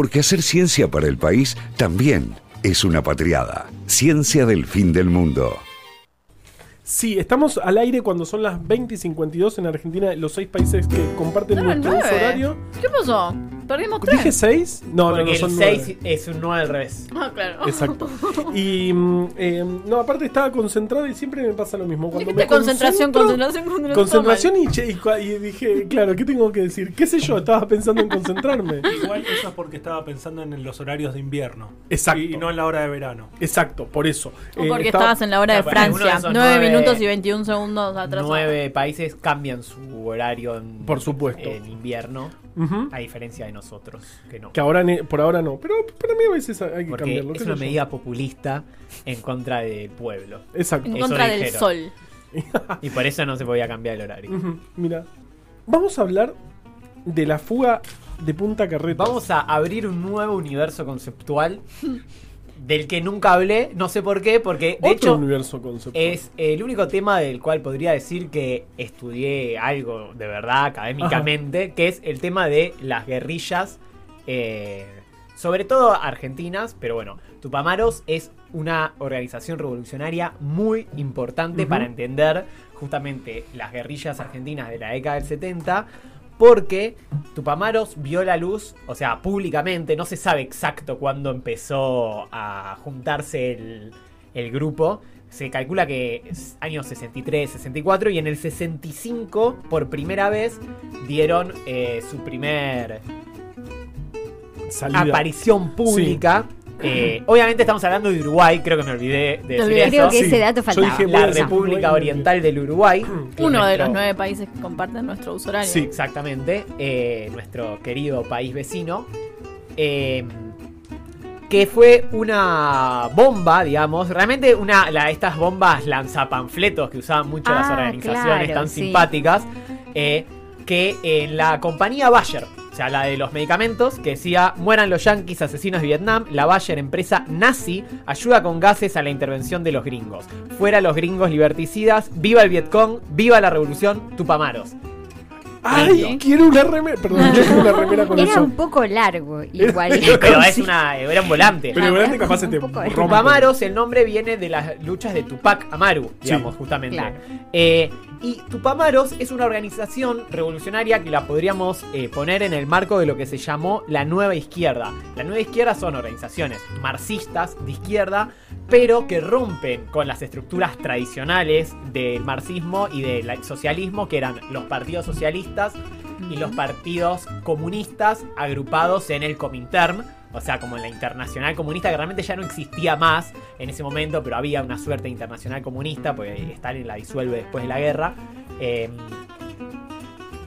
Porque hacer ciencia para el país también es una patriada. Ciencia del fin del mundo. Sí, estamos al aire cuando son las 20 y 52 en Argentina, los seis países que comparten No, nuestro horario. ¿Qué pasó? Perdimos ¿Dije tres. 6? No, no, Porque no, son el nueve. 6 es un 9 al revés. Ah, claro. Exacto. Y mm, eh, no, aparte estaba concentrado y siempre me pasa lo mismo. Cuando me concentración, concentro- concentración, concentración. Concentración y, che- y cua- y dije, claro, ¿qué tengo que decir? ¿Qué sé yo? Estaba pensando en concentrarme. Igual eso es porque estaba pensando en los horarios de invierno. Exacto. Y no en la hora de verano. Exacto, por eso. O Eh, porque estaba- estabas en la hora de Claro, Francia. esos 9 nueve- minutos y 21 segundos atrás. Nueve países cambian su horario en, Por supuesto. en invierno, A diferencia de nosotros, que no. Que ahora por ahora no. Pero para mí a veces hay que Porque cambiarlo. es una yo. medida populista en contra del pueblo. Exacto. En Eso contra del sol. Y por eso no se podía cambiar el horario. Ujú, Mira, vamos a hablar de la fuga de Punta Carreta. Vamos a abrir un nuevo universo conceptual del que nunca hablé, no sé por qué, porque de Otro hecho universo conceptual. es el único tema del cual podría decir que estudié algo de verdad académicamente, que es el tema de las guerrillas, eh, sobre todo argentinas, pero bueno, Tupamaros es una organización revolucionaria muy importante para entender justamente las guerrillas argentinas de la década del 70. Porque Tupamaros vio la luz, o sea, públicamente, no se sabe exacto cuándo empezó a juntarse el, el grupo. Se calcula que es años 63, 64 y en el 65 por primera vez dieron eh, su primer Salida. aparición pública. Eh, obviamente estamos hablando de Uruguay, creo que me olvidé de decir Creo eso. que ese dato yo faltaba. dije, La República Oriental del Uruguay. que Uno de nuestro- los nueve países que comparten nuestro uso horario. Sí. Exactamente, eh, nuestro querido país vecino. eh, que fue una bomba, digamos, realmente una la, estas bombas lanzapanfletos que usaban mucho las Ah, organizaciones claro, tan sí. simpáticas, eh, que en la compañía Bayer, sea, la de los medicamentos, que decía, mueran los yanquis asesinos de Vietnam, la Bayer, empresa nazi, ayuda con gases a la intervención de los gringos. Fuera los gringos liberticidas, viva el Vietcong, viva la revolución, Tupamaros. ¡Ay! Quiero una remera. Perdón, yo quiero una remera con Era eso. un poco largo, igual. Pero es una, era un volante. Pero Ah, igual te era capaz se te rompe. Tupamaros, el nombre viene de las luchas de Tupac Amaru, digamos, justamente. claro. Eh, y Tupamaros es una organización revolucionaria que la podríamos eh, poner en el marco de lo que se llamó la nueva izquierda. La nueva izquierda son organizaciones marxistas de izquierda, pero que rompen con las estructuras tradicionales del marxismo y del socialismo, que eran los partidos socialistas y los partidos comunistas agrupados en el Comintern, o sea, como en la Internacional Comunista, que realmente ya no existía más en ese momento, pero había una suerte Internacional Comunista, porque Stalin la disuelve después de la guerra. eh,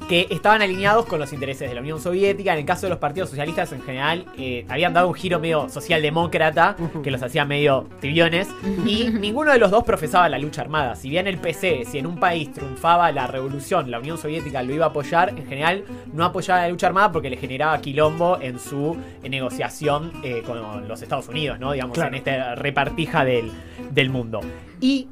que estaban alineados con los intereses de la Unión Soviética. En el caso de los partidos socialistas en general, eh, habían dado un giro medio socialdemócrata, que los hacía medio tibiones, y ninguno de los dos profesaba la lucha armada. Si bien el PC, si en un país triunfaba la revolución, la Unión Soviética lo iba a apoyar, en general no apoyaba la lucha armada porque le generaba quilombo en su eh, negociación eh, con los Estados Unidos, ¿no? Digamos, Claro. en esta repartija del, del mundo. Y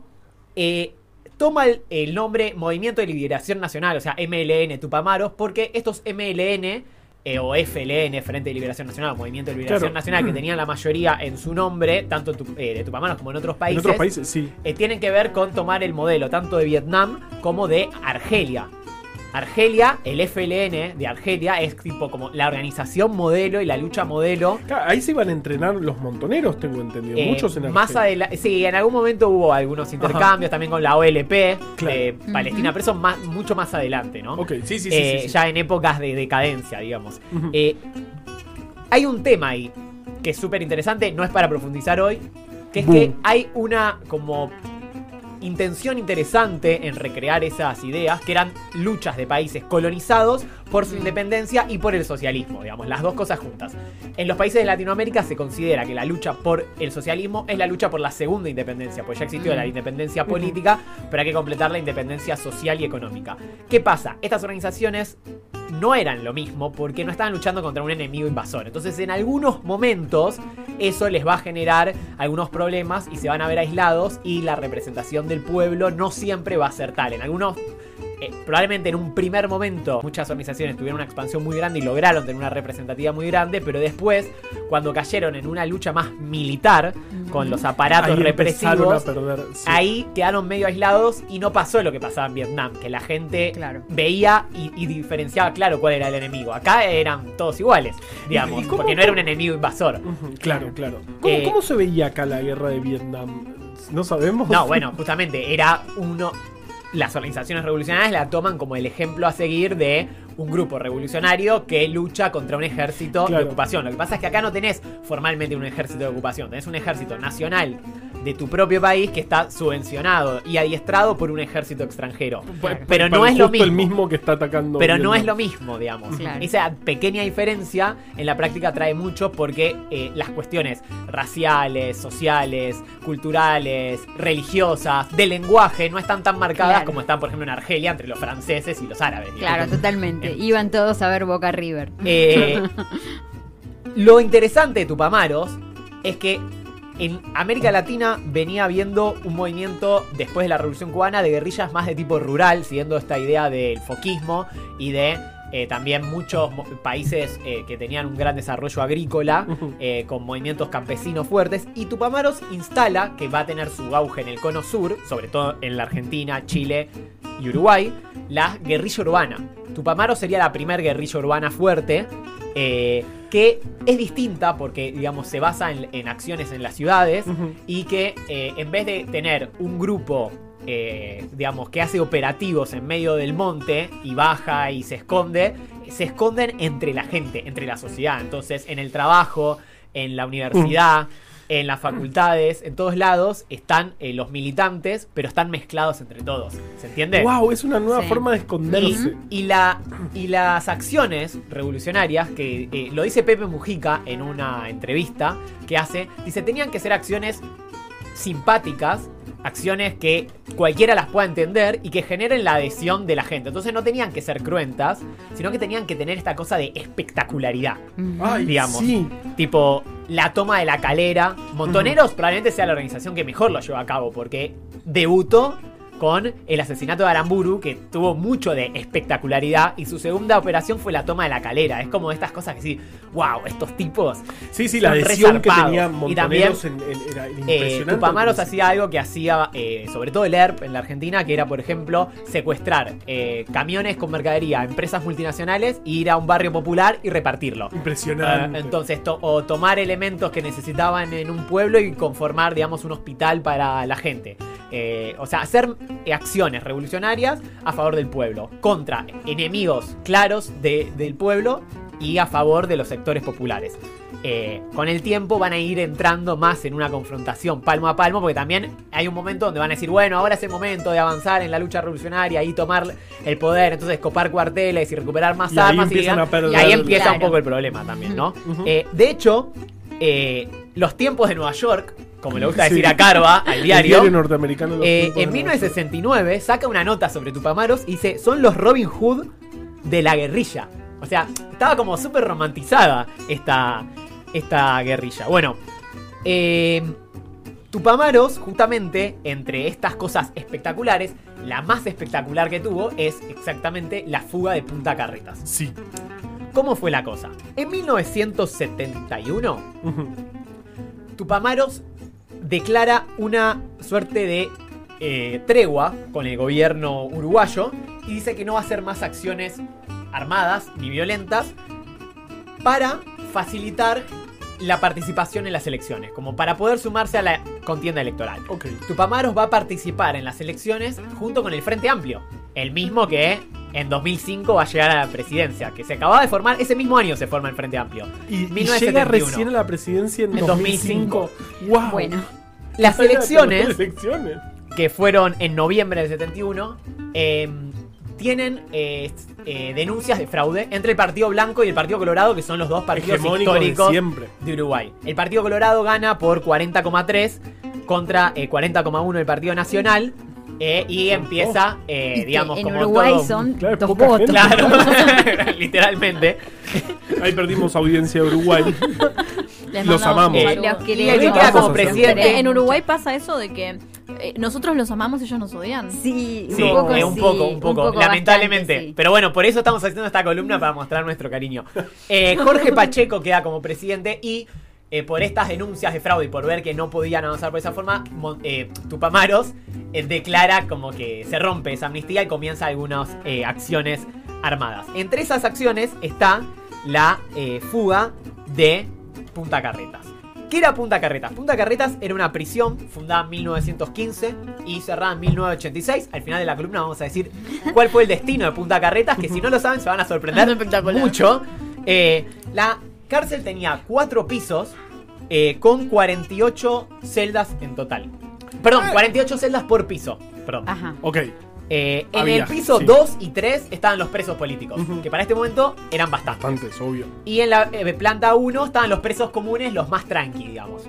eh, toma el, el nombre Movimiento de Liberación Nacional, o sea, MLN Tupamaros, porque estos MLN eh, o FLN, Frente de Liberación Nacional, Movimiento de Liberación Claro. Nacional, que tenían la mayoría en su nombre, tanto tu- eh, de Tupamaros como en otros En países, otros países, sí. eh, tienen que ver con tomar el modelo tanto de Vietnam como de Argelia. Argelia, el FLN de Argelia, es tipo como la organización modelo y la lucha modelo Claro, Ahí se iban a entrenar los montoneros, tengo entendido. eh, Muchos en más Argelia. adelante, sí, en algún momento hubo algunos intercambios también con la OLP Claro. de Palestina, pero eso más, mucho más adelante, ¿no? Ok, sí, sí, sí. Eh, sí, sí. Ya en épocas de decadencia, digamos. Eh, hay un tema ahí que es súper interesante, no es para profundizar hoy, que es Boom. que hay una como intención interesante en recrear esas ideas, que eran luchas de países colonizados por su independencia y por el socialismo, digamos, las dos cosas juntas. En los países de Latinoamérica se considera que la lucha por el socialismo es la lucha por la segunda independencia, pues ya existió la independencia política, pero hay que completar la independencia social y económica. ¿Qué pasa? Estas organizaciones no eran lo mismo porque no estaban luchando contra un enemigo invasor. Entonces, en algunos momentos, eso les va a generar algunos problemas y se van a ver aislados y la representación del pueblo no siempre va a ser tal. En algunos eh, probablemente en un primer momento muchas organizaciones tuvieron una expansión muy grande y lograron tener una representatividad muy grande, pero después, cuando cayeron en una lucha más militar, con los aparatos Ahí represivos, perder. sí. ahí quedaron medio aislados y no pasó lo que pasaba en Vietnam, que la gente Claro. veía y, y diferenciaba claro cuál era el enemigo. Acá eran todos iguales, digamos, cómo- porque no era un enemigo invasor. Claro, claro. ¿Cómo, Eh, cómo se veía acá la guerra de Vietnam? ¿No sabemos? No, bueno, justamente era uno. Las organizaciones revolucionarias la toman como el ejemplo a seguir de un grupo revolucionario que lucha contra un ejército Claro. de ocupación. Lo que pasa es que acá no tenés formalmente un ejército de ocupación, tenés un ejército nacional de tu propio país que está subvencionado y adiestrado por un ejército extranjero. Pero no es lo justo el mismo. mismo que está atacando. Pero no es lo mismo, digamos. Claro. Esa pequeña diferencia en la práctica trae mucho porque eh, las cuestiones raciales, sociales, culturales, religiosas, de lenguaje no están tan marcadas Claro. como están, por ejemplo, en Argelia entre los franceses y los árabes. digamos. Claro, totalmente. Iban todos a ver Boca River. Eh, lo interesante de Tupamaros es que en América Latina venía habiendo un movimiento después de la Revolución Cubana de guerrillas más de tipo rural, siguiendo esta idea del foquismo y de eh, también muchos países eh, que tenían un gran desarrollo agrícola, eh, con movimientos campesinos fuertes. Y Tupamaros instala, que va a tener su auge en el cono sur, sobre todo en la Argentina, Chile y Uruguay, la guerrilla urbana. Tupamaros sería la primer guerrilla urbana fuerte. que es distinta porque, digamos, se basa en, en acciones en las ciudades y que en vez de tener un grupo, eh, digamos, que hace operativos en medio del monte y baja y se esconde, se esconden entre la gente, entre la sociedad. Entonces, en el trabajo, en la universidad, en las facultades, en todos lados están eh, los militantes, pero están mezclados entre todos. ¿Se entiende? Wow, es una nueva Sí. forma de esconderse. Y, la, y las acciones revolucionarias, que eh, lo dice Pepe Mujica en una entrevista que hace, dice, tenían que ser acciones simpáticas, acciones que cualquiera las pueda entender y que generen la adhesión de la gente. Entonces no tenían que ser cruentas, sino que tenían que tener esta cosa de espectacularidad. Ay, Digamos. sí. Tipo, la toma de la calera. Montoneros probablemente sea la organización que mejor lo lleva a cabo porque debutó con el asesinato de Aramburu, que tuvo mucho de espectacularidad, y su segunda operación fue la toma de la calera. Es como estas cosas que sí, wow, estos tipos. Sí, sí, la adhesión que resarpados. tenía Y también, en, en- era Eh, impresionante. Tupamaros al hacía algo que hacía, eh, sobre todo el ERP en la Argentina, que era, por ejemplo, secuestrar eh, camiones con mercadería a empresas multinacionales, e ir a un barrio popular y repartirlo. Impresionante. Eh, entonces, to- o tomar elementos que necesitaban en un pueblo y conformar, digamos, un hospital para la gente. Eh, o sea, hacer acciones revolucionarias a favor del pueblo, contra enemigos claros de- del pueblo y a favor de los sectores populares. Eh, con el tiempo van a ir entrando más en una confrontación palmo a palmo, porque también hay un momento donde van a decir, bueno, ahora es el momento de avanzar en la lucha revolucionaria y tomar el poder, entonces copar cuarteles y recuperar más Y ahí armas. empiezan y, ahí empieza un poco el problema también, ¿no? Eh, de hecho, eh, los tiempos de Nueva York, como le gusta Sí. decir a Carva, al El diario, diario norteamericano. Eh, en Nueva York. 1969 saca una nota sobre Tupamaros y dice, son los Robin Hood de la guerrilla. O sea, estaba como súper romantizada esta, esta guerrilla. Bueno, eh, Tupamaros, justamente, entre estas cosas espectaculares, la más espectacular que tuvo es exactamente la fuga de Punta Carretas. Sí. ¿Cómo fue la cosa? En 1971, Ujú. Tupamaros declara una suerte de eh, tregua con el gobierno uruguayo y dice que no va a hacer más acciones armadas ni violentas para facilitar la participación en las elecciones, como para poder sumarse a la contienda electoral. Ok. Tupamaros va a participar en las elecciones junto con el Frente Amplio, el mismo que en 2005 va a llegar a la presidencia, que se acababa de formar, ese mismo año se forma el Frente Amplio. Y, y llega 1971. recién a la presidencia en, En 2005. Wow. Bueno, Las elecciones Las elecciones. que fueron en noviembre del 71, eh, tienen eh, eh, denuncias de fraude entre el Partido Blanco y el Partido Colorado, que son los dos partidos de históricos siempre. de Uruguay. El Partido Colorado gana por 40,3 contra eh, 40,1 del Partido Nacional. eh, y empieza, eh, y digamos, en como Uruguay todo- son Claro, dos votos. gente. Claro, literalmente. Ahí perdimos audiencia de Uruguay. Les Los amamos. un Eh. Los y queremos. como presidente. En Uruguay pasa eso de que eh, nosotros los amamos, ellos nos odian. Sí, Sí, un poco, eh, un sí, poco, un poco, bastante, lamentablemente. sí. Pero bueno, por eso estamos haciendo esta columna para mostrar nuestro cariño. Eh, Jorge Pacheco queda como presidente y eh, por estas denuncias de fraude y por ver que no podían avanzar por esa forma, eh, Tupamaros eh, declara como que se rompe esa amnistía y comienza algunas eh, acciones armadas. Entre esas acciones está la eh, fuga de Punta Carretas. ¿Qué era Punta Carretas? Punta Carretas era una prisión fundada en 1915 y cerrada en 1986. Al final de la columna vamos a decir cuál fue el destino de Punta Carretas, que si no lo saben se van a sorprender mucho. Eh, la cárcel tenía cuatro pisos eh, con 48 celdas en total. Perdón, 48 celdas por piso. Perdón. Ajá. Ok. Eh, en Había, el piso sí. 2 y 3 estaban los presos políticos, que para este momento eran bastantes. Bastante, es obvio. Y en la eh, planta 1 estaban los presos comunes, los más tranqui, digamos.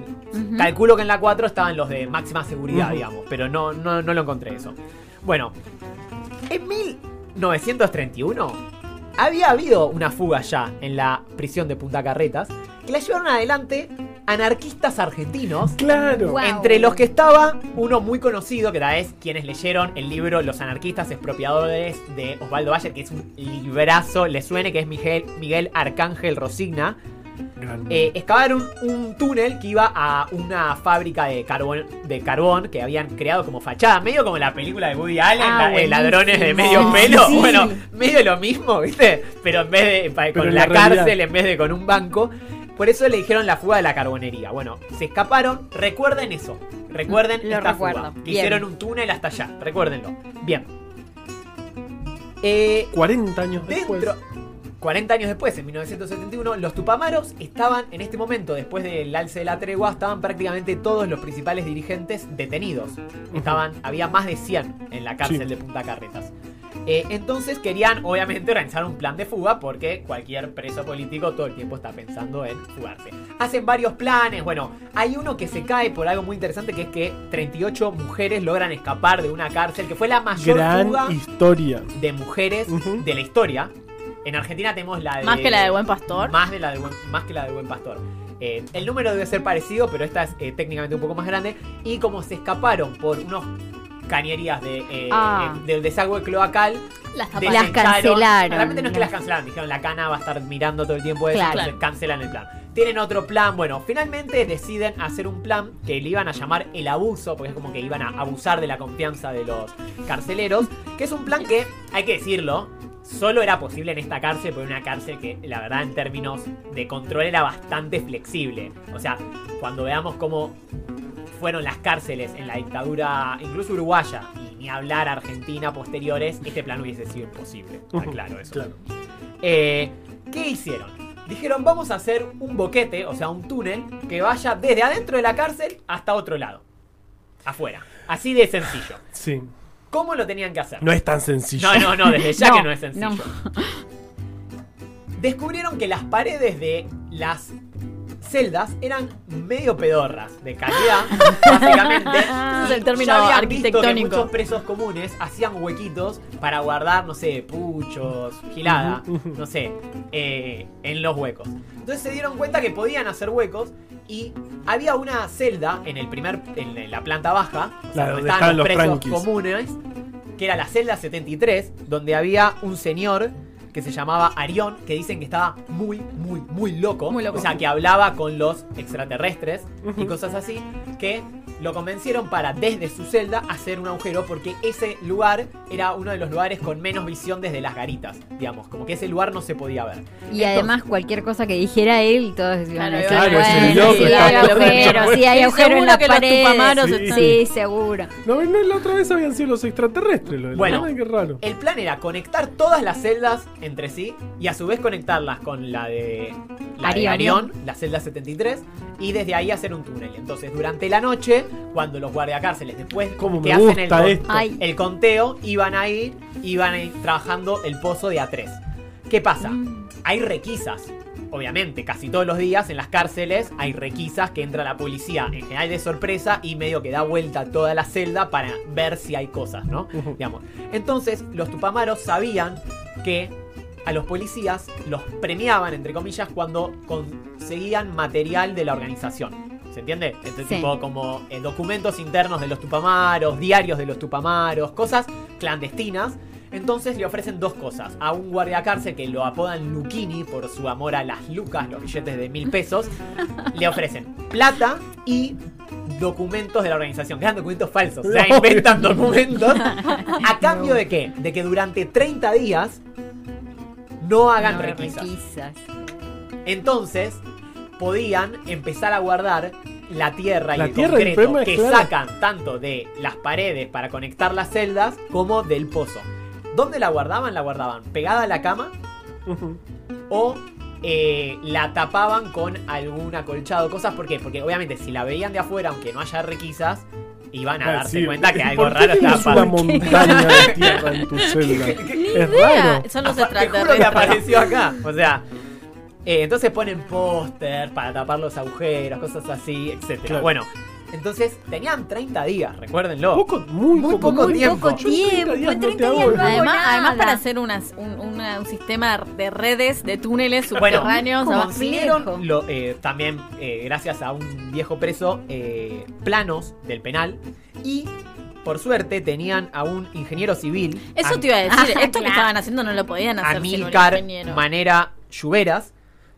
Calculo que en la 4 estaban los de máxima seguridad, digamos, pero no, no, no lo encontré eso. Bueno, en 1931 había habido una fuga ya en la prisión de Punta Carretas que la llevaron adelante anarquistas argentinos. Claro. Entre los que estaba uno muy conocido, que tal vez quienes leyeron el libro Los anarquistas expropiadores de Osvaldo Bayer, que es un librazo, le suene que es Miguel, Miguel Arcángel Rosigna. Eh, excavaron un túnel que iba a una fábrica de carbón, de carbón que habían creado como fachada, medio como la película de Woody Allen, Ah, la- eh, ladrones de medio pelo. Sí. Bueno, medio lo mismo, ¿viste? Pero en vez de pa- con la, la cárcel, en vez de con un banco. Por eso le dijeron la fuga de la carbonería. Bueno, se escaparon. Recuerden eso. Recuerden Lo esta recuerdo. fuga. Que Bien. hicieron un túnel hasta allá. Recuérdenlo. Bien. Eh, 40 años después. Dentro, 40 años después, en 1971, los Tupamaros estaban, en este momento, después del alce de la tregua, estaban prácticamente todos los principales dirigentes detenidos. Estaban, había más de 100 en la cárcel Sí. de Punta Carretas. Eh, entonces querían, obviamente, organizar un plan de fuga porque cualquier preso político todo el tiempo está pensando en fugarse. Hacen varios planes, bueno, hay uno que se cae por algo muy interesante que es que 38 mujeres logran escapar de una cárcel que fue la mayor Gran fuga historia. de mujeres de la historia. En Argentina tenemos la de. Más que la de Buen Pastor. Más, de la de buen, más que la de Buen Pastor. Eh, el número debe ser parecido, pero esta es eh, técnicamente un poco más grande. Y como se escaparon por unos cañerías de, eh, Ah. eh, del desagüe cloacal, Las tapas. Las cancelaron. Realmente no es que las cancelaron, dijeron la cana va a estar mirando todo el tiempo eso, Claro. entonces cancelan el plan. Tienen otro plan, bueno, finalmente deciden hacer un plan que le iban a llamar el abuso, porque es como que iban a abusar de la confianza de los carceleros, que es un plan que, hay que decirlo, solo era posible en esta cárcel, porque era una cárcel que la verdad en términos de control era bastante flexible. O sea, cuando veamos cómo fueron las cárceles en la dictadura, incluso uruguaya, y ni hablar argentina posteriores, este plan hubiese sido imposible. Está Ujú, claro eso. Claro. Eh, ¿Qué hicieron? Dijeron, vamos a hacer un boquete, o sea, un túnel, que vaya desde adentro de la cárcel hasta otro lado. Afuera. Así de sencillo. Sí. ¿Cómo lo tenían que hacer? No es tan sencillo. No, no, no, desde ya No, que no es sencillo. no. Descubrieron que las paredes de las celdas eran medio pedorras de calidad, básicamente. Ese es el término ya habían visto que arquitectónico. muchos presos comunes hacían huequitos para guardar, no sé, puchos, gilada, no sé, eh, en los huecos. Entonces se dieron cuenta que podían hacer huecos y había una celda en el primer, en la planta baja, o sea, donde estaban los los presos comunes, que era la celda 73, donde había un señor que se llamaba Arión, que dicen que estaba muy, muy, muy loco. Muy loco. O sea, que hablaba con los extraterrestres y cosas así, que lo convencieron para desde su celda hacer un agujero porque ese lugar era uno de los lugares con menos visión desde las garitas, digamos, como que ese lugar no se podía ver. Y además cualquier cosa que dijera él, todos iban Claro, decir, claro, bueno, ese sí, loco hay agujero, loco. sí hay Sí, agujero en las que tupamaros sí, están- seguro. No, no, la otra vez habían sido los extraterrestres. Lo de la Bueno. nave, qué raro. El plan era conectar todas las celdas entre sí y a su vez conectarlas con la de, la de Arión. La celda 73, y desde ahí hacer un túnel. Entonces, durante la noche, cuando los guardiacárceles después Cómo que me hacen el, gusta con- esto. Ay, el conteo, iban a ir, iban a ir trabajando el pozo de A3. ¿Qué pasa? Mm. Hay requisas. Obviamente, casi todos los días en las cárceles hay requisas que entra la policía en general de sorpresa y medio que da vuelta toda la celda para ver si hay cosas, ¿no? Digamos. Entonces, los tupamaros sabían que a los policías los premiaban, entre comillas, cuando conseguían material de la organización. ¿Se entiende? Este Sí. tipo como eh, documentos internos de los tupamaros, diarios de los tupamaros, cosas clandestinas. Entonces le ofrecen dos cosas. A un guardia cárcel que lo apodan Luchini por su amor a las lucas, los billetes de mil pesos. le ofrecen plata y documentos de la organización. Que eran documentos falsos. O sea, inventan documentos. ¿A cambio de qué? De que durante 30 días no hagan No, requisas. requisas. Entonces, podían empezar a guardar la tierra La y el tierra, concreto que claro. sacan tanto de las paredes para conectar las celdas como del pozo. ¿Dónde la guardaban? La guardaban pegada a la cama o eh, la tapaban con algún acolchado, cosas. ¿Por qué? Porque obviamente si la veían de afuera, aunque no haya requisas, iban a Ah, darse sí. cuenta que ¿Y algo por qué raro estaba tienes una pasando. montaña de tierra en tu celda? Es raro. Los Apa- Te juro que apareció acá. O sea, eh, entonces ponen póster para tapar los agujeros, cosas así, etcétera. Claro. Bueno, entonces tenían 30 días, recuérdenlo. Poco, muy, Muy poco, poco muy tiempo. Yo en 30 días no te 30 hago- días no Además, además para hacer unas- un, una- un sistema de redes, de túneles subterráneos. Bueno, consiguieron lo- eh, también, eh, gracias a un viejo preso, eh, planos del penal y, por suerte, tenían a un ingeniero civil. Eso te iba a decir. Ah, Esto que claro. estaban haciendo no lo podían hacer sin un Amílcar ingeniero. Manera Lluveras,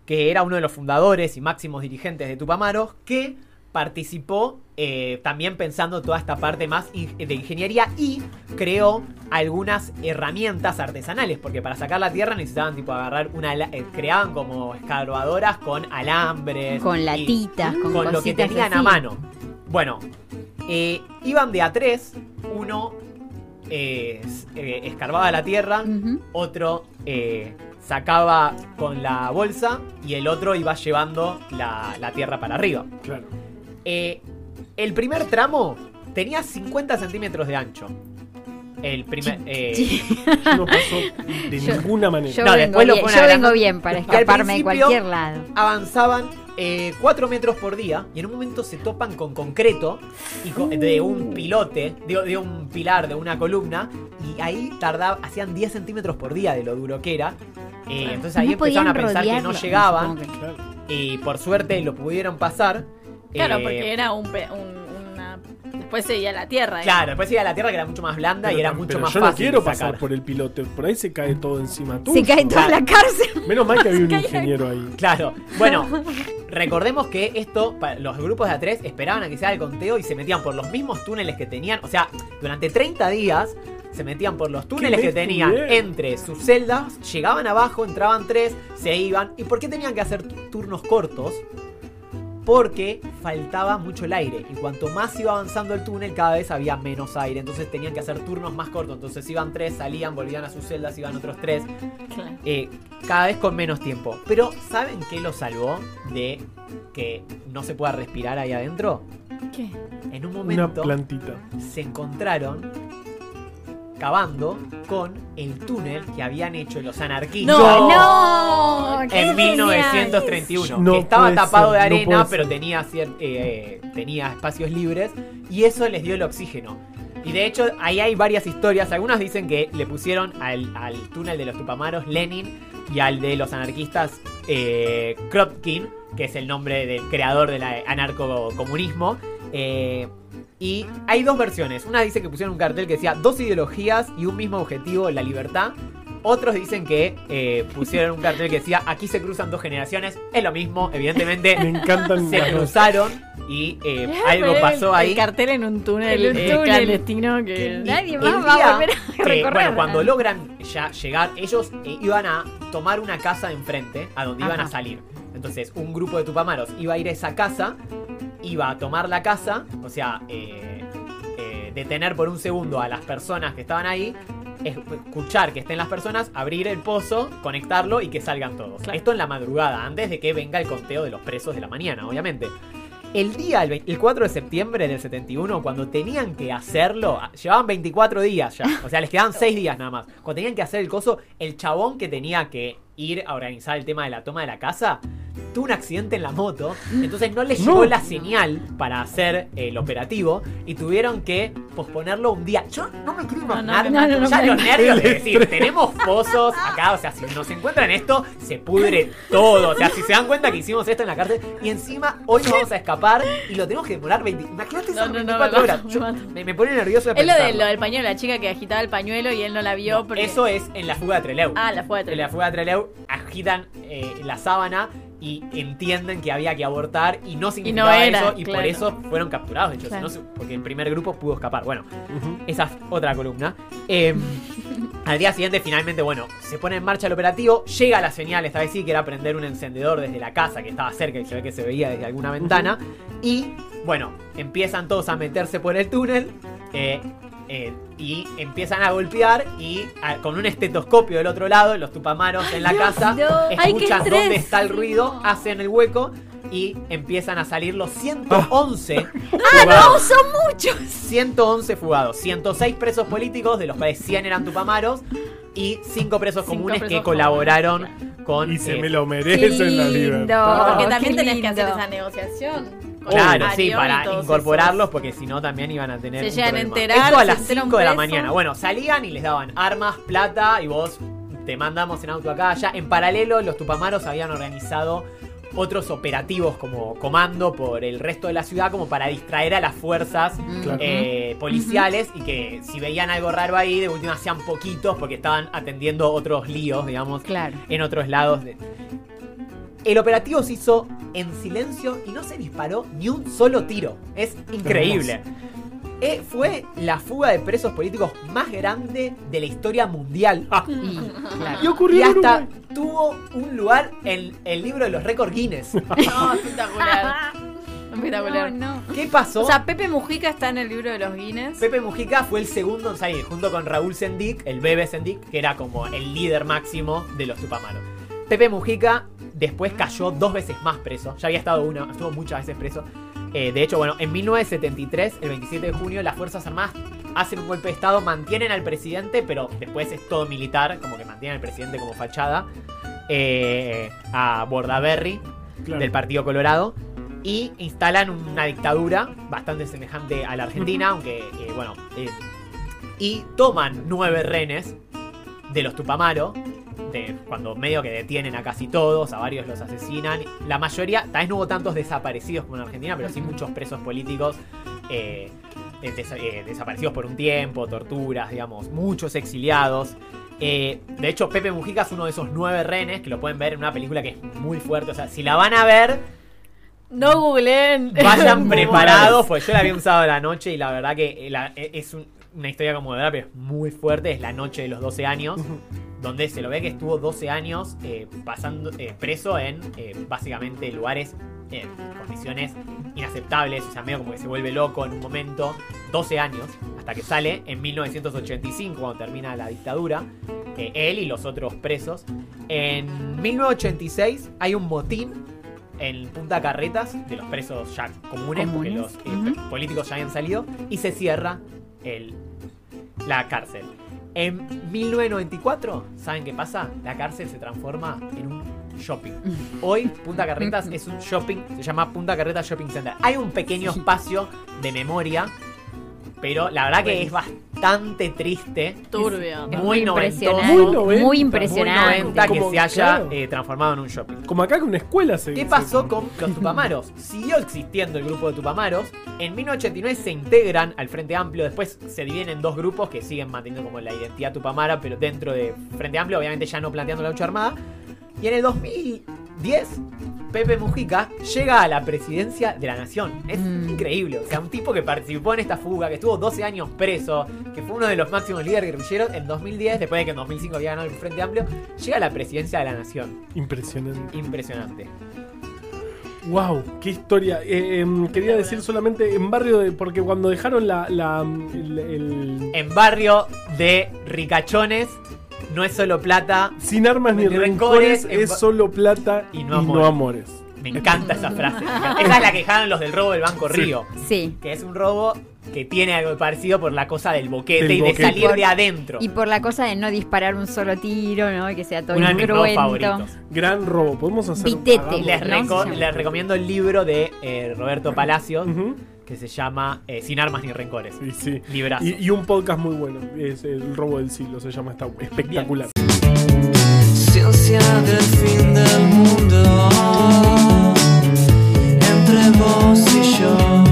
que era uno de los fundadores y máximos dirigentes de Tupamaros, que participó eh, también pensando toda esta parte más de ingeniería y creó algunas herramientas artesanales, porque para sacar la tierra necesitaban tipo agarrar una... eh, creaban como escarbadoras con alambres. Con y- latitas, con, con lo que tenían así. a mano. Bueno, eh, iban de a tres, uno eh, eh, escarbaba la tierra, otro eh, sacaba con la bolsa y el otro iba llevando la, la tierra para arriba. Claro. Eh, el primer tramo tenía 50 centímetros de ancho. El primer... eh, No pasó de Yo- ninguna manera. Yo, No, vengo después lo bien, yo vengo bien para escaparme de cualquier lado. avanzaban 4 metros por día y en un momento se topan con concreto y co- de un pilote, de, de un pilar, de una columna, y ahí tardaba, hacían 10 centímetros por día de lo duro que era. Eh, entonces ahí No empezaron a podían pensar que no llegaban y por suerte lo pudieron pasar. Claro, Eh, porque era un, pe- un- una. Después seguía la tierra. ¿eh? Claro, después iba a la tierra que era mucho más blanda y era mucho pero más yo fácil. no quiero sacar. pasar por el pilote. Por ahí se cae todo encima tuyo. Se cae toda la cárcel. Menos mal que había un ingeniero ahí. Claro, bueno, recordemos que esto, los grupos de A3 esperaban a que se haga el conteo y se metían por los mismos túneles que tenían. O sea, durante 30 días se metían por los túneles ¿Qué que tenían entre sus celdas, llegaban abajo, entraban tres, se iban. ¿Y por qué tenían que hacer tu- turnos cortos? Porque faltaba mucho el aire. Y cuanto más iba avanzando el túnel, cada vez había menos aire. Entonces tenían que hacer turnos más cortos. Entonces iban tres, salían, volvían a sus celdas, iban otros tres Claro. eh, cada vez con menos tiempo. Pero ¿saben qué lo salvó de que no se pueda respirar ahí adentro? ¿Qué? En un Una momento plantita. se encontraron cavando con el túnel que habían hecho los anarquistas. No. En genial. 1931, No que estaba tapado ser, de arena, pero tenía, cier- eh, tenía espacios libres y eso les dio el oxígeno. Y de hecho, ahí hay varias historias. Algunas dicen que le pusieron al, al túnel de los Tupamaros Lenin y al de los anarquistas eh, Kropotkin, que es el nombre del creador del anarcocomunismo. Eh, y hay dos versiones. Una dice que pusieron un cartel que decía dos ideologías y un mismo objetivo, la libertad. Otros dicen que eh, pusieron un cartel que decía aquí se cruzan dos generaciones. Es lo mismo, evidentemente. Me encantan se cruzaron y eh, algo pasó el, ahí. El cartel en un túnel, En un eh, túnel. clandestino que. Y Nadie más va a volver a que, bueno, cuando logran ya llegar, ellos eh, iban a tomar una casa de enfrente a donde iban a salir. Entonces, un grupo de tupamaros iba a ir a esa casa, iba a tomar la casa, o sea, eh, eh, detener por un segundo a las personas que estaban ahí, es- escuchar que estén las personas, abrir el pozo, conectarlo y que salgan todos. Claro. Esto en la madrugada, antes de que venga el conteo de los presos de la mañana, obviamente. El día, el 4 de septiembre del 71, cuando tenían que hacerlo, ah, llevaban 24 días ya, o sea, les quedaban 6 días nada más. Cuando tenían que hacer el coso, el chabón que tenía que ir a organizar el tema de la toma de la casa, tuvo un accidente en la moto, entonces no le llegó No. la señal para hacer el operativo y tuvieron que posponerlo un día. Yo no me quiero imaginar no, no, ya los nervios de decir, tenemos pozos acá, o sea, si nos encuentran esto, se pudre todo, o sea, si se dan cuenta que hicimos esto en la cárcel y encima hoy nos vamos a escapar y lo tenemos que demorar 20, imagínate esas No, no, no, 24 me horas. Yo- me me, pone nervioso de Es lo, de, pensarlo. lo del pañuelo, la chica que agitaba el pañuelo y él no la vio. Porque... Eso es en la fuga de Trelew. Ah, la fuga de En Trelew. la fuga de Trelew agitan eh, la sábana y entienden que había que abortar y no significaba era, eso y claro. por eso fueron capturados, de hecho, Claro. si no se- porque el primer grupo pudo escapar. Bueno, esa es otra columna. Eh, al día siguiente, finalmente, bueno, se pone en marcha el operativo. Llega la señal, esta vez sí, que era prender un encendedor desde la casa que estaba cerca y se ve que se veía desde alguna ventana. Y, bueno, empiezan todos a meterse por el túnel. eh, eh, y empiezan a golpear y a- con un estetoscopio del otro lado, los tupamaros en la casa no. Escuchan dónde está el ruido, No. hacen el hueco y empiezan a salir los 111 ¡Ah, no! fugados. ¡Son muchos! 111 fugados, 106 presos políticos, de los cuales 100 eran tupamaros, y 5 presos Cinco comunes que colaboraron comunes, con... Y se eh, me lo merecen la libertad. Porque también tenés que hacer esa negociación. Claro, sí, para incorporarlos, esos. porque si no también iban a tener. Se un llegan a problema. enterar, Esto a se las enteran 5 de la mañana. Bueno, salían y les daban armas, plata, y vos te mandamos en auto acá, allá. En paralelo, los tupamaros habían organizado otros operativos como comando por el resto de la ciudad, como para distraer a las fuerzas Claro. eh, policiales y que si veían algo raro ahí, de última hacían poquitos porque estaban atendiendo otros líos, digamos, Claro. en otros lados. de- El operativo se hizo en silencio y no se disparó ni un solo tiro. Es increíble. Eh, fue la fuga de presos políticos más grande de la historia mundial. Y, claro. Y ocurrió Y en hasta Uruguay. tuvo un lugar en el libro de los récords Guinness. No, espectacular. Espectacular. No, no. ¿Qué pasó? O sea, Pepe Mujica está en el libro de los Guinness. Pepe Mujica fue el segundo en salir, junto con Raúl Sendik, el bebé Sendik, que era como el líder máximo de los Tupamaros. Pepe Mujica después cayó dos veces más preso. Ya había estado una, estuvo muchas veces preso. Eh, de hecho, bueno, en 1973, el 27 de junio, las Fuerzas Armadas hacen un golpe de Estado, mantienen al presidente, pero después es todo militar, como que mantienen al presidente como fachada, eh, a Bordaberry, Claro. del Partido Colorado y instalan una dictadura bastante semejante a la Argentina, aunque, eh, bueno, y toman nueve rehenes de los Tupamaro, cuando medio que detienen a casi todos, a varios los asesinan. La mayoría, tal vez no hubo tantos desaparecidos como en Argentina, pero sí muchos presos políticos. eh, eh, des- eh, desaparecidos por un tiempo, torturas, digamos, muchos exiliados. Eh, de hecho, Pepe Mujica es uno de esos nueve rehenes que lo pueden ver en una película que es muy fuerte. O sea, si la van a ver, No googleen. vayan preparados, pues yo la un sábado a la noche y la verdad que la- es un- una historia como de verdad, pero es muy fuerte. Es la noche de los 12 años, donde se lo ve que estuvo 12 años eh, pasando eh, preso en eh, básicamente lugares en condiciones inaceptables. O sea, medio como que se vuelve loco en un momento. 12 años, hasta que sale en 1985, cuando termina la dictadura. él y los otros presos. En 1986 hay un motín en Punta Carretas de los presos ya comunes, porque Comunes, los eh, ujú. políticos ya habían salido, y se cierra el, la cárcel. En 1994, ¿saben qué pasa? La cárcel se transforma en un shopping. Hoy Punta Carretas es un shopping, se llama Punta Carretas Shopping Center. Hay un pequeño espacio de memoria, pero la verdad que es bastante triste. Turbio. Es muy muy noventoso. impresionante. Muy noventa, Muy Muy impresionante. 90 que Como- se haya claro. eh, transformado en un shopping. Como acá que una escuela se ¿Qué pasó con los Tupamaros? Siguió existiendo el grupo de Tupamaros. En 1989 se integran al Frente Amplio. Después se dividen en dos grupos que siguen manteniendo como la identidad Tupamara, pero dentro de Frente Amplio, obviamente ya no planteando la lucha armada. Y en el 2010, Pepe Mujica llega a la presidencia de la nación. Es Mm. increíble. O sea, un tipo que participó en esta fuga, que estuvo 12 años preso, que fue uno de los máximos líderes guerrilleros en 2010, después de que en 2005 había ganado el Frente Amplio, llega a la presidencia de la nación. Impresionante. Impresionante. Wow, qué historia. Eh, em, quería decir solamente en barrio de. Porque cuando dejaron la. la el, el- En barrio de ricachones, no es solo plata. sin armas ni rencores, rencores, en es solo plata y y no no, amores. amores. Me encanta esa frase. Esa es la que dejaron los del robo del Banco. Río. Sí. Que es un robo que tiene algo parecido por la cosa del boquete Del y boquete. de salir de adentro. Y por la cosa de no disparar un solo tiro, ¿no? Y que sea todo Uno de mis nuevos incruento. favoritos. Gran robo. Podemos hacer Vitete. hagamos- Les, ¿no? reco- les recomiendo el libro de eh, Roberto Palacios Ujú que se llama eh, Sin Armas ni Rencores. Sí, sí. Y, un podcast muy bueno, es El Robo del Siglo, se llama, está espectacular. Ciencia del fin del mundo, entre vos y yo.